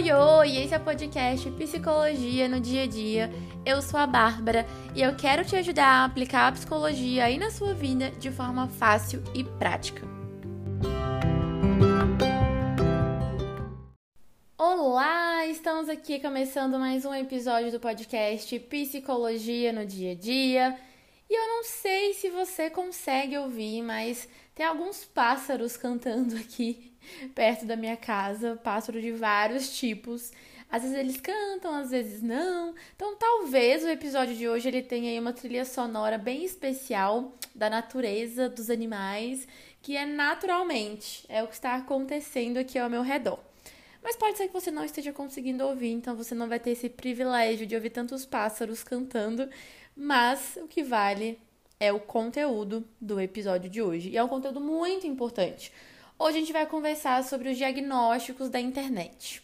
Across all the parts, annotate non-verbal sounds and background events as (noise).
Oi, oi! Esse é o podcast Psicologia no Dia a Dia. Eu sou a Bárbara e eu quero te ajudar a aplicar a psicologia aí na sua vida de forma fácil e prática. Olá! Estamos aqui começando mais um episódio do podcast Psicologia no Dia a Dia. E eu não sei se você consegue ouvir, mas tem alguns pássaros cantando aqui (laughs) perto da minha casa, pássaro de vários tipos. Às vezes eles cantam, às vezes não. Então talvez o episódio de hoje ele tenha aí uma trilha sonora bem especial da natureza, dos animais, que é naturalmente, é o que está acontecendo aqui ao meu redor. Mas pode ser que você não esteja conseguindo ouvir, então você não vai ter esse privilégio de ouvir tantos pássaros cantando, mas o que vale é o conteúdo do episódio de hoje. E é um conteúdo muito importante. Hoje a gente vai conversar sobre os diagnósticos da internet.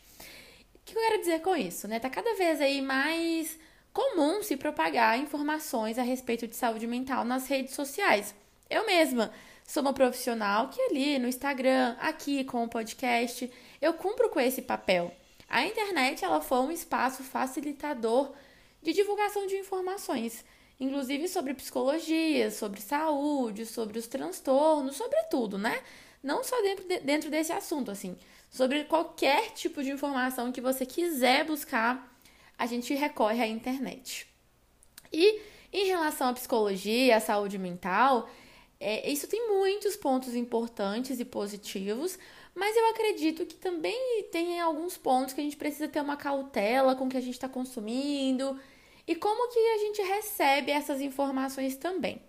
O que eu quero dizer com isso, né? Tá cada vez aí mais comum se propagar informações a respeito de saúde mental nas redes sociais. Eu mesma sou uma profissional que ali no Instagram, aqui com o podcast, eu cumpro com esse papel. A internet ela foi um espaço facilitador de divulgação de informações, inclusive sobre psicologia, sobre saúde, sobre os transtornos, sobre tudo, né? Não só dentro, de, dentro desse assunto, assim, sobre qualquer tipo de informação que você quiser buscar, a gente recorre à internet. E em relação à psicologia, à saúde mental, é, isso tem muitos pontos importantes e positivos, mas eu acredito que também tem alguns pontos que a gente precisa ter uma cautela com o que a gente está consumindo e como que a gente recebe essas informações também.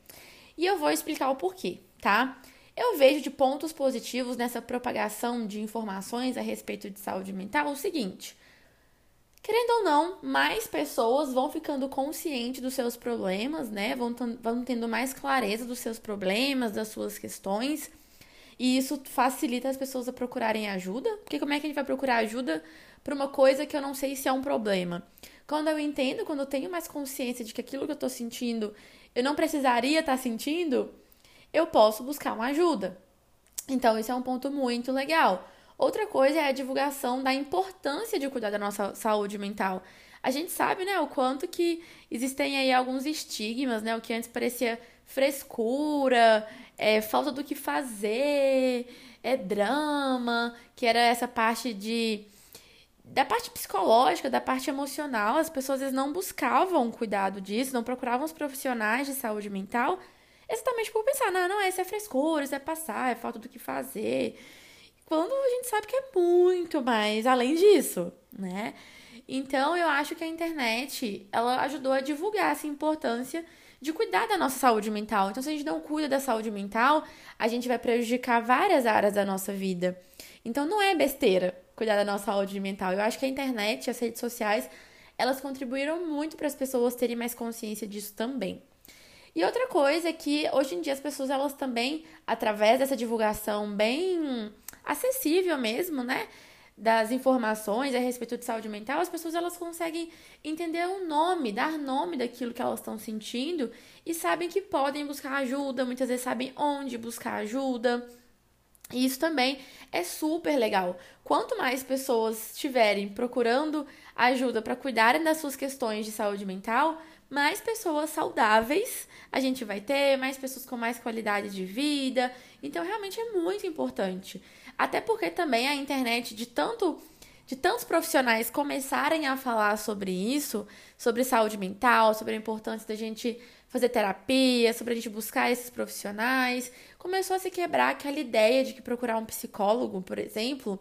E eu vou explicar o porquê, tá? Eu vejo de pontos positivos nessa propagação de informações a respeito de saúde mental o seguinte: querendo ou não, mais pessoas vão ficando conscientes dos seus problemas, né? Vão, vão tendo mais clareza dos seus problemas, das suas questões. E isso facilita as pessoas a procurarem ajuda, porque como é que a gente vai procurar ajuda para uma coisa que eu não sei se é um problema? Quando eu entendo, quando eu tenho mais consciência de que aquilo que eu estou sentindo eu não precisaria estar tá sentindo, eu posso buscar uma ajuda. Então, isso é um ponto muito legal. Outra coisa é a divulgação da importância de cuidar da nossa saúde mental. A gente sabe, né, o quanto que existem aí alguns estigmas, né, o que antes parecia frescura, é, falta do que fazer, é drama, que era essa parte de da parte psicológica, da parte emocional, as pessoas às vezes não buscavam cuidado disso, não procuravam os profissionais de saúde mental, exatamente por pensar, não, não, isso é frescura, isso é passar, é falta do que fazer. Quando a gente sabe que é muito mais além disso, né? Então, eu acho que a internet, ela ajudou a divulgar essa importância de cuidar da nossa saúde mental. Então, se a gente não cuida da saúde mental, a gente vai prejudicar várias áreas da nossa vida. Então, não é besteira cuidar da nossa saúde mental. Eu acho que a internet, as redes sociais, elas contribuíram muito para as pessoas terem mais consciência disso também. E outra coisa é que hoje em dia as pessoas elas também, através dessa divulgação bem acessível mesmo, né, das informações a respeito de saúde mental, as pessoas elas conseguem entender o nome, dar nome daquilo que elas estão sentindo e sabem que podem buscar ajuda, muitas vezes sabem onde buscar ajuda. E isso também é super legal. Quanto mais pessoas estiverem procurando ajuda para cuidarem das suas questões de saúde mental, mais pessoas saudáveis a gente vai ter, mais pessoas com mais qualidade de vida. Então, realmente é muito importante. Até porque também a internet, de tanto de tantos profissionais começarem a falar sobre isso, sobre saúde mental, sobre a importância da gente fazer terapia, sobre a gente buscar esses profissionais, começou a se quebrar aquela ideia de que procurar um psicólogo, por exemplo,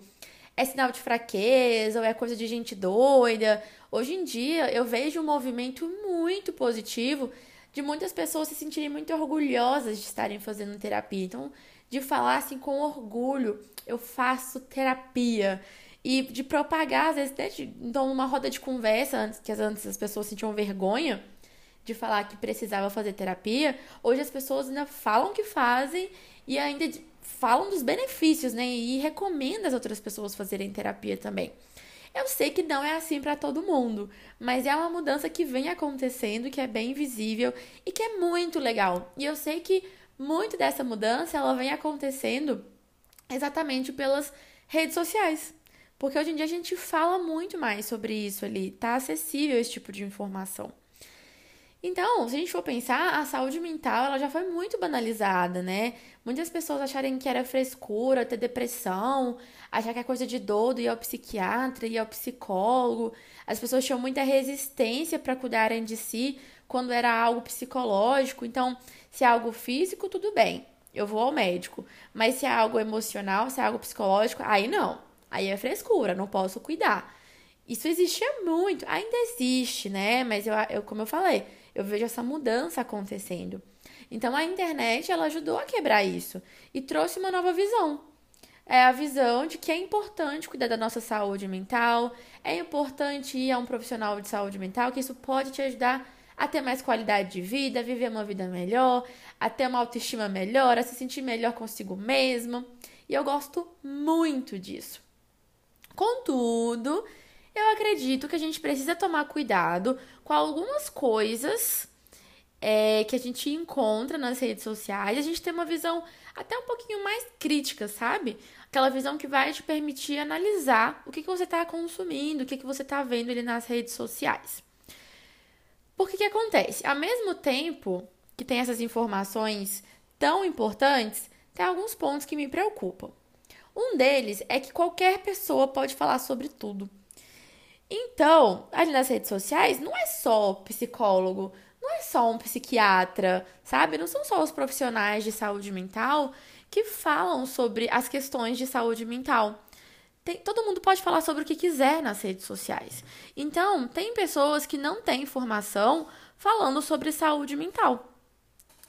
é sinal de fraqueza ou é coisa de gente doida. Hoje em dia eu vejo um movimento muito positivo de muitas pessoas se sentirem muito orgulhosas de estarem fazendo terapia. Então, de falar assim com orgulho, eu faço terapia. E de propagar, às vezes, né, de, então, numa roda de conversa, antes que antes as pessoas sentiam vergonha de falar que precisava fazer terapia, hoje as pessoas ainda falam que fazem e ainda falam dos benefícios, né? E recomendam as outras pessoas fazerem terapia também. Eu sei que não é assim para todo mundo, mas é uma mudança que vem acontecendo, que é bem visível e que é muito legal. E eu sei que muito dessa mudança ela vem acontecendo exatamente pelas redes sociais. Porque hoje em dia a gente fala muito mais sobre isso ali, tá acessível esse tipo de informação. Então, se a gente for pensar, a saúde mental ela já foi muito banalizada, né? Muitas pessoas acharem que era frescura, ter depressão, achar que é coisa de doido, ir ao psiquiatra, ir ao psicólogo. As pessoas tinham muita resistência para cuidarem de si quando era algo psicológico. Então, se é algo físico, tudo bem, eu vou ao médico. Mas se é algo emocional, se é algo psicológico, aí não. Aí é frescura, não posso cuidar. Isso existia muito, ainda existe, né? Mas eu, eu como eu falei, eu vejo essa mudança acontecendo. Então a internet ela ajudou a quebrar isso e trouxe uma nova visão. É a visão de que é importante cuidar da nossa saúde mental, é importante ir a um profissional de saúde mental, que isso pode te ajudar a ter mais qualidade de vida, viver uma vida melhor, a ter uma autoestima melhor, a se sentir melhor consigo mesmo. E eu gosto muito disso. Contudo, eu acredito que a gente precisa tomar cuidado com algumas coisas é, que a gente encontra nas redes sociais. A gente tem uma visão até um pouquinho mais crítica, sabe? Aquela visão que vai te permitir analisar o que, que você está consumindo, o que, que você está vendo ali nas redes sociais. Porque que acontece? Ao mesmo tempo que tem essas informações tão importantes, tem alguns pontos que me preocupam. Um deles é que qualquer pessoa pode falar sobre tudo. Então, ali nas redes sociais, não é só psicólogo, não é só um psiquiatra, sabe? Não são só os profissionais de saúde mental que falam sobre as questões de saúde mental. Tem, todo mundo pode falar sobre o que quiser nas redes sociais. Então, tem pessoas que não têm informação falando sobre saúde mental.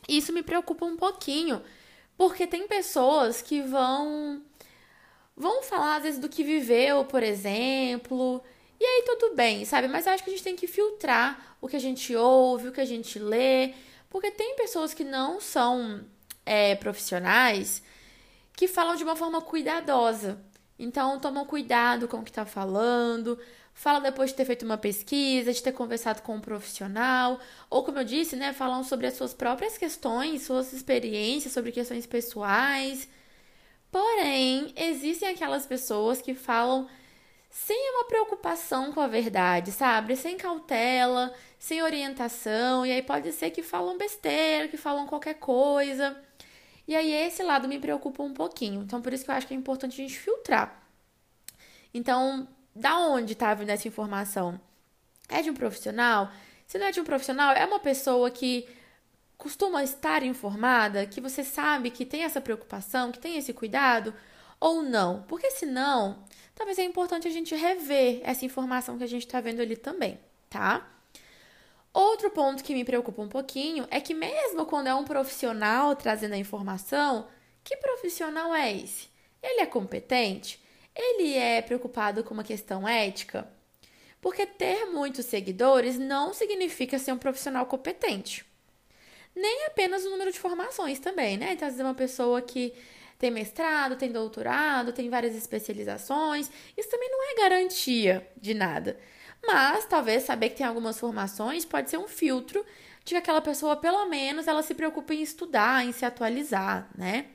Isso me preocupa um pouquinho, porque tem pessoas que vão vão falar às vezes do que viveu, por exemplo, e aí tudo bem, sabe? Mas eu acho que a gente tem que filtrar o que a gente ouve, o que a gente lê, porque tem pessoas que não são é, profissionais que falam de uma forma cuidadosa. Então, tomam cuidado com o que está falando, fala depois de ter feito uma pesquisa, de ter conversado com um profissional, ou como eu disse, né, falam sobre as suas próprias questões, suas experiências, sobre questões pessoais. Porém, existem aquelas pessoas que falam sem uma preocupação com a verdade, sabe? Sem cautela, sem orientação, e aí pode ser que falam besteira, que falam qualquer coisa. E aí esse lado me preocupa um pouquinho. Então por isso que eu acho que é importante a gente filtrar. Então, da onde tá vindo essa informação? É de um profissional? Se não é de um profissional, é uma pessoa que costuma estar informada, que você sabe que tem essa preocupação, que tem esse cuidado, ou não? Porque senão, talvez é importante a gente rever essa informação que a gente está vendo ali também, tá? Outro ponto que me preocupa um pouquinho é que, mesmo quando é um profissional trazendo a informação, que profissional é esse? Ele é competente? Ele é preocupado com uma questão ética? Porque ter muitos seguidores não significa ser um profissional competente. Nem apenas o número de formações também, né? Então, às vezes, uma pessoa que tem mestrado, tem doutorado, tem várias especializações. Isso também não é garantia de nada. Mas talvez saber que tem algumas formações pode ser um filtro de que aquela pessoa, pelo menos, ela se preocupe em estudar, em se atualizar, né?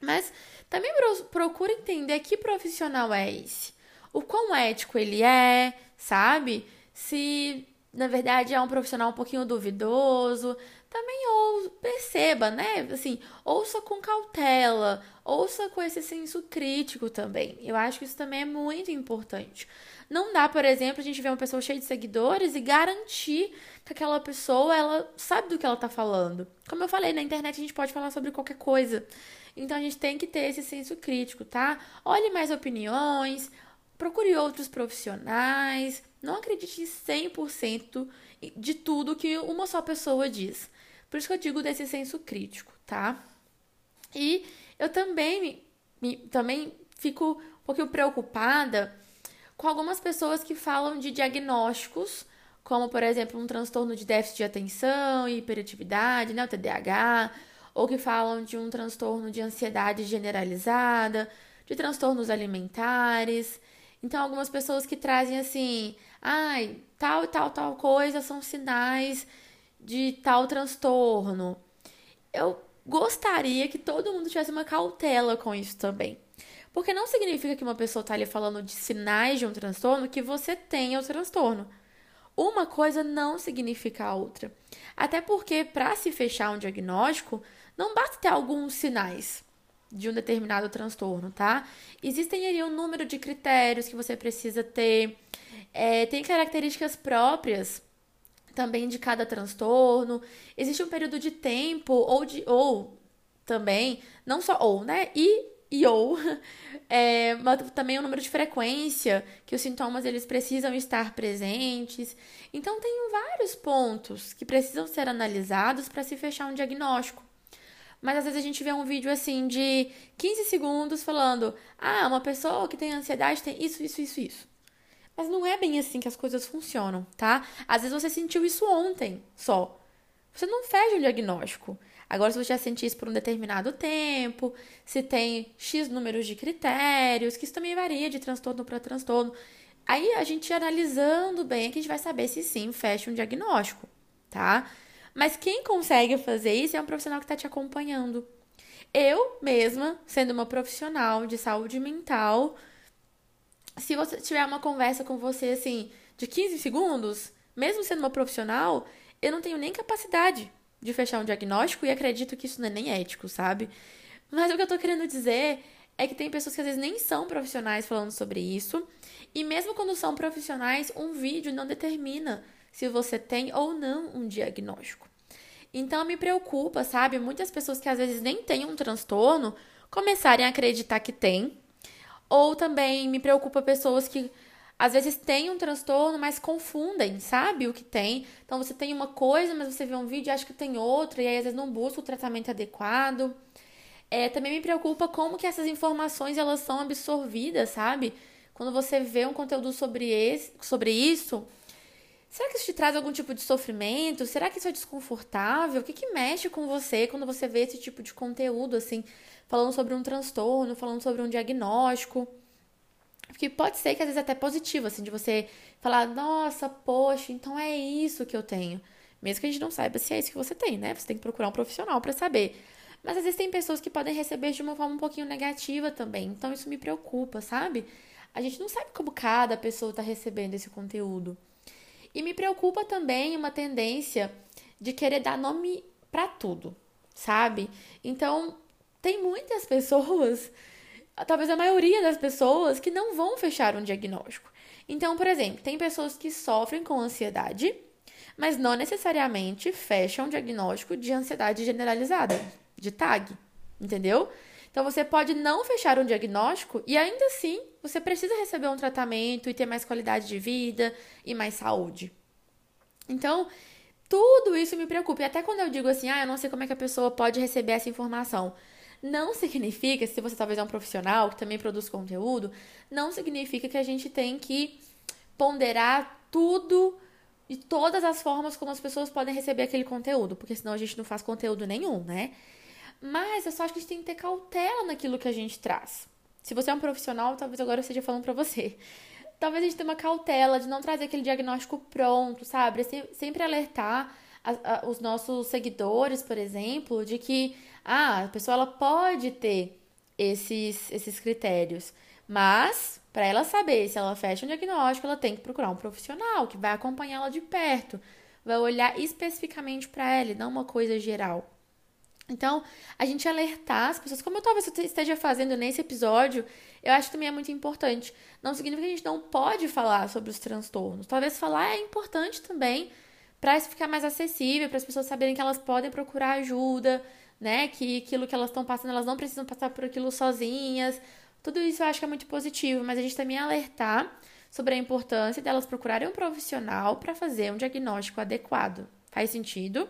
Mas também procura entender que profissional é esse. O quão ético ele é, sabe? Se na verdade é um profissional um pouquinho duvidoso, também ou perceba, né? Assim, ouça com cautela, ouça com esse senso crítico também. Eu acho que isso também é muito importante. Não dá, por exemplo, a gente ver uma pessoa cheia de seguidores e garantir que aquela pessoa ela sabe do que ela tá falando. Como eu falei, na internet a gente pode falar sobre qualquer coisa. Então a gente tem que ter esse senso crítico, tá? Olhe mais opiniões, procure outros profissionais, não acredite 100% de tudo que uma só pessoa diz. Por isso que eu digo desse senso crítico, tá? E eu também, me, me, também fico um pouquinho preocupada com algumas pessoas que falam de diagnósticos, como, por exemplo, um transtorno de déficit de atenção e hiperatividade, né, o TDAH, ou que falam de um transtorno de ansiedade generalizada, de transtornos alimentares. Então, algumas pessoas que trazem assim, ai, tal e tal, tal coisa são sinais de tal transtorno. Eu gostaria que todo mundo tivesse uma cautela com isso também. Porque não significa que uma pessoa está ali falando de sinais de um transtorno que você tenha o transtorno. Uma coisa não significa a outra. Até porque, para se fechar um diagnóstico, não basta ter alguns sinais de um determinado transtorno, tá? Existem ali um número de critérios que você precisa ter, é, tem características próprias também de cada transtorno. Existe um período de tempo ou de ou também, não só ou, né? E e ou (laughs) é, também o número de frequência que os sintomas eles precisam estar presentes. Então tem vários pontos que precisam ser analisados para se fechar um diagnóstico. Mas às vezes a gente vê um vídeo assim de 15 segundos falando: "Ah, uma pessoa que tem ansiedade tem isso, isso, isso, isso". Mas não é bem assim que as coisas funcionam, tá? Às vezes você sentiu isso ontem só. Você não fecha o diagnóstico. Agora, se você já sentiu isso por um determinado tempo, se tem X números de critérios, que isso também varia de transtorno para transtorno. Aí a gente analisando bem é que a gente vai saber se sim fecha um diagnóstico, tá? Mas quem consegue fazer isso é um profissional que está te acompanhando. Eu mesma, sendo uma profissional de saúde mental, se você tiver uma conversa com você assim de 15 segundos, mesmo sendo uma profissional, eu não tenho nem capacidade de fechar um diagnóstico e acredito que isso não é nem ético, sabe? Mas o que eu tô querendo dizer é que tem pessoas que às vezes nem são profissionais falando sobre isso, e mesmo quando são profissionais, um vídeo não determina se você tem ou não um diagnóstico. Então me preocupa, sabe? Muitas pessoas que às vezes nem têm um transtorno começarem a acreditar que tem ou também me preocupa pessoas que às vezes têm um transtorno, mas confundem, sabe? O que tem. Então você tem uma coisa, mas você vê um vídeo e acha que tem outra, e aí às vezes não busca o tratamento adequado. É, também me preocupa como que essas informações elas são absorvidas, sabe? Quando você vê um conteúdo sobre, esse, sobre isso, será que isso te traz algum tipo de sofrimento? Será que isso é desconfortável? O que, que mexe com você quando você vê esse tipo de conteúdo, assim? Falando sobre um transtorno, falando sobre um diagnóstico. Porque pode ser que às vezes até positivo, assim, de você falar, nossa, poxa, então é isso que eu tenho. Mesmo que a gente não saiba se é isso que você tem, né? Você tem que procurar um profissional para saber. Mas às vezes tem pessoas que podem receber de uma forma um pouquinho negativa também. Então isso me preocupa, sabe? A gente não sabe como cada pessoa está recebendo esse conteúdo. E me preocupa também uma tendência de querer dar nome para tudo, sabe? Então, tem muitas pessoas, (laughs) talvez a maioria das pessoas, que não vão fechar um diagnóstico. Então, por exemplo, tem pessoas que sofrem com ansiedade, mas não necessariamente fecham um diagnóstico de ansiedade generalizada, de TAG, entendeu? Então você pode não fechar um diagnóstico e ainda assim você precisa receber um tratamento e ter mais qualidade de vida e mais saúde. Então, tudo isso me preocupa. E até quando eu digo assim, ah, eu não sei como é que a pessoa pode receber essa informação. Não significa, se você talvez é um profissional que também produz conteúdo, não significa que a gente tem que ponderar tudo e todas as formas como as pessoas podem receber aquele conteúdo, porque senão a gente não faz conteúdo nenhum, né? Mas eu só acho que a gente tem que ter cautela naquilo que a gente traz. Se você é um profissional, talvez agora eu esteja falando para você. Talvez a gente tenha uma cautela de não trazer aquele diagnóstico pronto, sabe? Sempre alertar os nossos seguidores, por exemplo, de que ah, a pessoa ela pode ter esses, esses critérios, mas para ela saber se ela fecha um diagnóstico, ela tem que procurar um profissional que vai acompanhá-la de perto, vai olhar especificamente para ela, não uma coisa geral. Então, a gente alertar as pessoas, como eu talvez esteja fazendo nesse episódio, eu acho que também é muito importante. Não significa que a gente não pode falar sobre os transtornos. Talvez falar é importante também, para isso ficar mais acessível, para as pessoas saberem que elas podem procurar ajuda, né? Que aquilo que elas estão passando, elas não precisam passar por aquilo sozinhas. Tudo isso eu acho que é muito positivo, mas a gente também alertar sobre a importância delas procurarem um profissional para fazer um diagnóstico adequado. Faz sentido?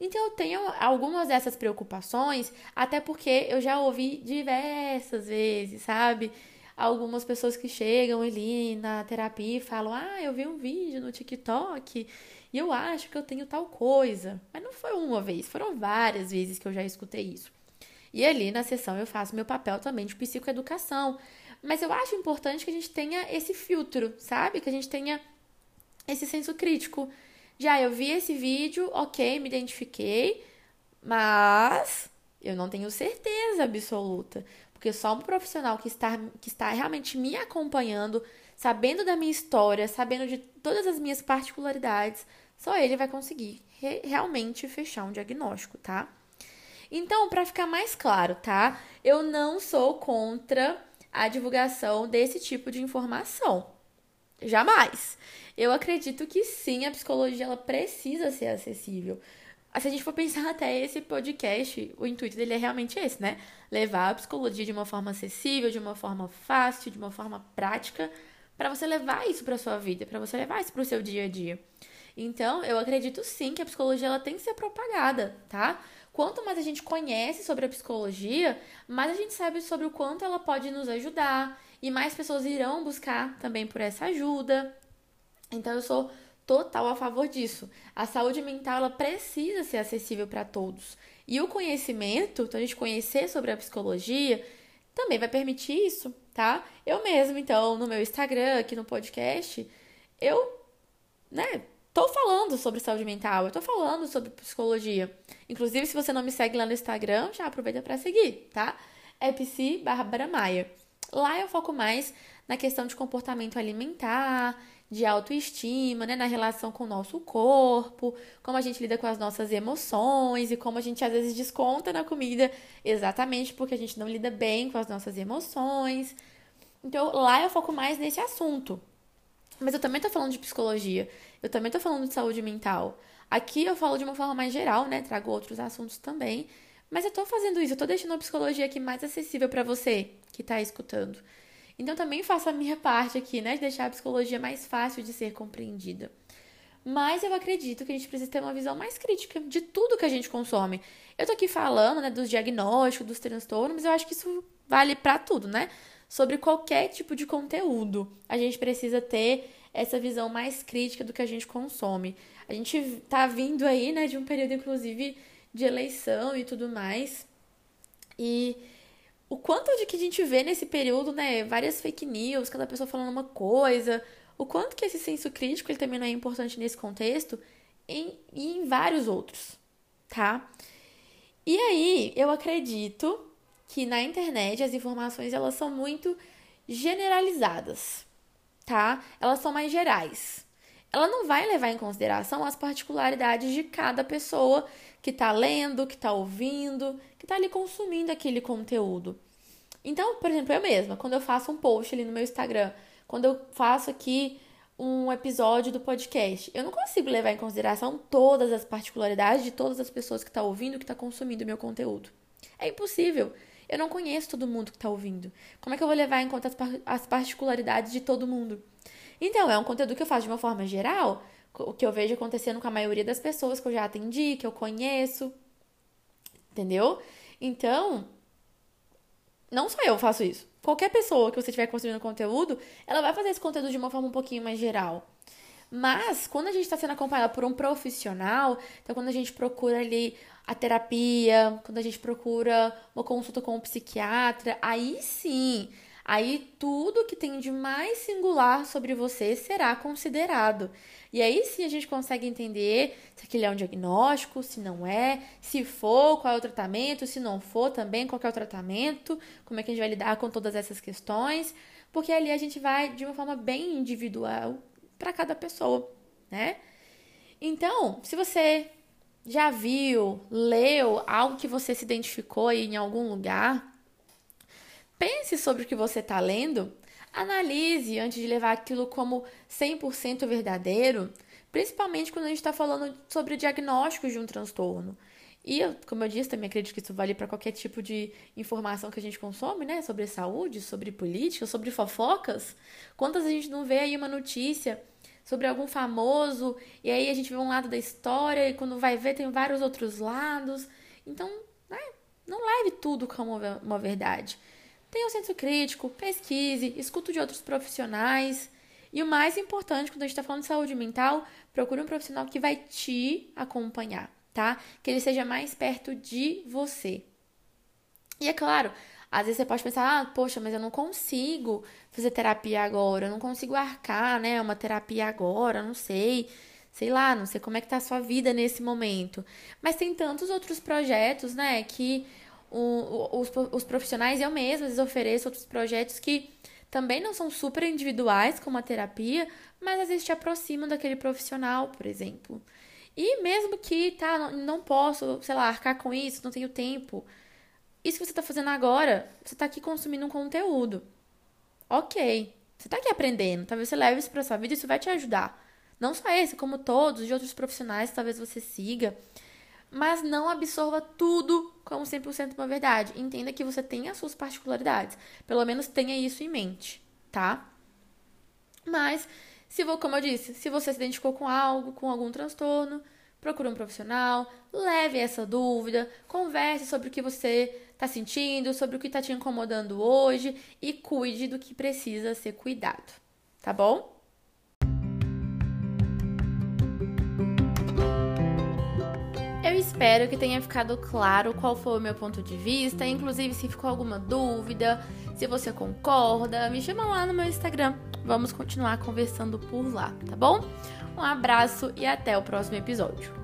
Então eu tenho algumas dessas preocupações, até porque eu já ouvi diversas vezes, sabe? Algumas pessoas que chegam ali na terapia e falam: Ah, eu vi um vídeo no TikTok e eu acho que eu tenho tal coisa. Mas não foi uma vez, foram várias vezes que eu já escutei isso. E ali na sessão eu faço meu papel também de psicoeducação. Mas eu acho importante que a gente tenha esse filtro, sabe? Que a gente tenha esse senso crítico. Já eu vi esse vídeo, ok, me identifiquei, mas eu não tenho certeza absoluta. Porque só um profissional que está, que está realmente me acompanhando, sabendo da minha história, sabendo de todas as minhas particularidades, só ele vai conseguir re realmente fechar um diagnóstico, tá? Então, para ficar mais claro, tá? Eu não sou contra a divulgação desse tipo de informação. Jamais. Eu acredito que sim, a psicologia ela precisa ser acessível. Se a gente for pensar (laughs) até esse podcast, o intuito dele é realmente esse, né? Levar a psicologia de uma forma acessível, de uma forma fácil, de uma forma prática, para você levar isso para sua vida, para você levar isso para o seu dia a dia. Então, eu acredito sim que a psicologia ela tem que ser propagada, tá? Quanto mais a gente conhece sobre a psicologia, mais a gente sabe sobre o quanto ela pode nos ajudar e mais pessoas irão buscar também por essa ajuda. Então, eu sou total a favor disso. A saúde mental ela precisa ser acessível para todos. E o conhecimento, então a gente conhecer sobre a psicologia, também vai permitir isso, tá? Eu mesmo, então, no meu Instagram, aqui no podcast, eu, né, tô falando sobre saúde mental, eu tô falando sobre psicologia. Inclusive, se você não me segue lá no Instagram, já aproveita para seguir, tá? É psi Bárbara Maia. Lá eu foco mais na questão de comportamento alimentar, de autoestima, né, na relação com o nosso corpo, como a gente lida com as nossas emoções e como a gente às vezes desconta na comida exatamente porque a gente não lida bem com as nossas emoções. Então, lá eu foco mais nesse assunto. Mas eu também tô falando de psicologia, eu também tô falando de saúde mental. Aqui eu falo de uma forma mais geral, né? Trago outros assuntos também. Mas eu tô fazendo isso, eu tô deixando a psicologia aqui mais acessível para você que tá escutando. Então também faço a minha parte aqui, né, de deixar a psicologia mais fácil de ser compreendida. Mas eu acredito que a gente precisa ter uma visão mais crítica de tudo que a gente consome. Eu tô aqui falando, né, dos diagnósticos, dos transtornos, mas eu acho que isso vale para tudo, né? Sobre qualquer tipo de conteúdo. A gente precisa ter essa visão mais crítica do que a gente consome. A gente tá vindo aí, né, de um período inclusive de eleição e tudo mais. E o quanto de que a gente vê nesse período, né, várias fake news, cada pessoa falando uma coisa, o quanto que esse senso crítico ele também não é importante nesse contexto em, e em vários outros, tá? E aí, eu acredito que na internet as informações elas são muito generalizadas, tá? Elas são mais gerais. Ela não vai levar em consideração as particularidades de cada pessoa que está lendo, que está ouvindo, que está ali consumindo aquele conteúdo. Então, por exemplo, eu mesma, quando eu faço um post ali no meu Instagram, quando eu faço aqui um episódio do podcast, eu não consigo levar em consideração todas as particularidades de todas as pessoas que estão tá ouvindo, que estão tá consumindo o meu conteúdo. É impossível. Eu não conheço todo mundo que está ouvindo. Como é que eu vou levar em conta as, as particularidades de todo mundo? Então, é um conteúdo que eu faço de uma forma geral, o que eu vejo acontecendo com a maioria das pessoas que eu já atendi, que eu conheço. Entendeu? Então, não só eu faço isso. Qualquer pessoa que você estiver consumindo conteúdo, ela vai fazer esse conteúdo de uma forma um pouquinho mais geral. Mas, quando a gente está sendo acompanhada por um profissional, então quando a gente procura ali a terapia, quando a gente procura uma consulta com um psiquiatra, aí sim aí tudo que tem de mais singular sobre você será considerado. E aí sim a gente consegue entender se aquele é um diagnóstico, se não é, se for, qual é o tratamento, se não for também, qual é o tratamento, como é que a gente vai lidar com todas essas questões, porque ali a gente vai de uma forma bem individual para cada pessoa, né? Então, se você já viu, leu algo que você se identificou aí em algum lugar, Pense sobre o que você está lendo, analise antes de levar aquilo como 100% verdadeiro, principalmente quando a gente está falando sobre diagnósticos de um transtorno. E, como eu disse, também acredito que isso vale para qualquer tipo de informação que a gente consome, né? Sobre saúde, sobre política, sobre fofocas. Quantas a gente não vê aí uma notícia sobre algum famoso e aí a gente vê um lado da história e quando vai ver tem vários outros lados. Então, né? não leve tudo como uma verdade. Tenha um senso crítico, pesquise, escute de outros profissionais. E o mais importante, quando a gente está falando de saúde mental, procure um profissional que vai te acompanhar, tá? Que ele seja mais perto de você. E é claro, às vezes você pode pensar, ah, poxa, mas eu não consigo fazer terapia agora, eu não consigo arcar, né, uma terapia agora, não sei, sei lá, não sei como é que tá a sua vida nesse momento. Mas tem tantos outros projetos, né, que os, os profissionais, eu mesma às vezes ofereço outros projetos que também não são super individuais, como a terapia, mas às vezes te aproximam daquele profissional, por exemplo. E mesmo que, tá, não, posso, sei lá, arcar com isso, não tenho tempo. Isso que você está fazendo agora, você está aqui consumindo um conteúdo. Ok. Você está aqui aprendendo. Talvez você leve isso para sua vida isso vai te ajudar. Não só esse, como todos de outros profissionais, talvez você siga. Mas não absorva tudo como 100% uma verdade. Entenda que você tem as suas particularidades. Pelo menos tenha isso em mente, tá? Mas se, como eu disse, se você se identificou com algo, com algum transtorno, procure um profissional, leve essa dúvida, converse sobre o que você está sentindo, sobre o que está te incomodando hoje e cuide do que precisa ser cuidado, tá bom? Espero que tenha ficado claro qual foi o meu ponto de vista, inclusive se ficou alguma dúvida, se você concorda, me chama lá no meu Instagram. Vamos continuar conversando por lá, tá bom? Um abraço e até o próximo episódio.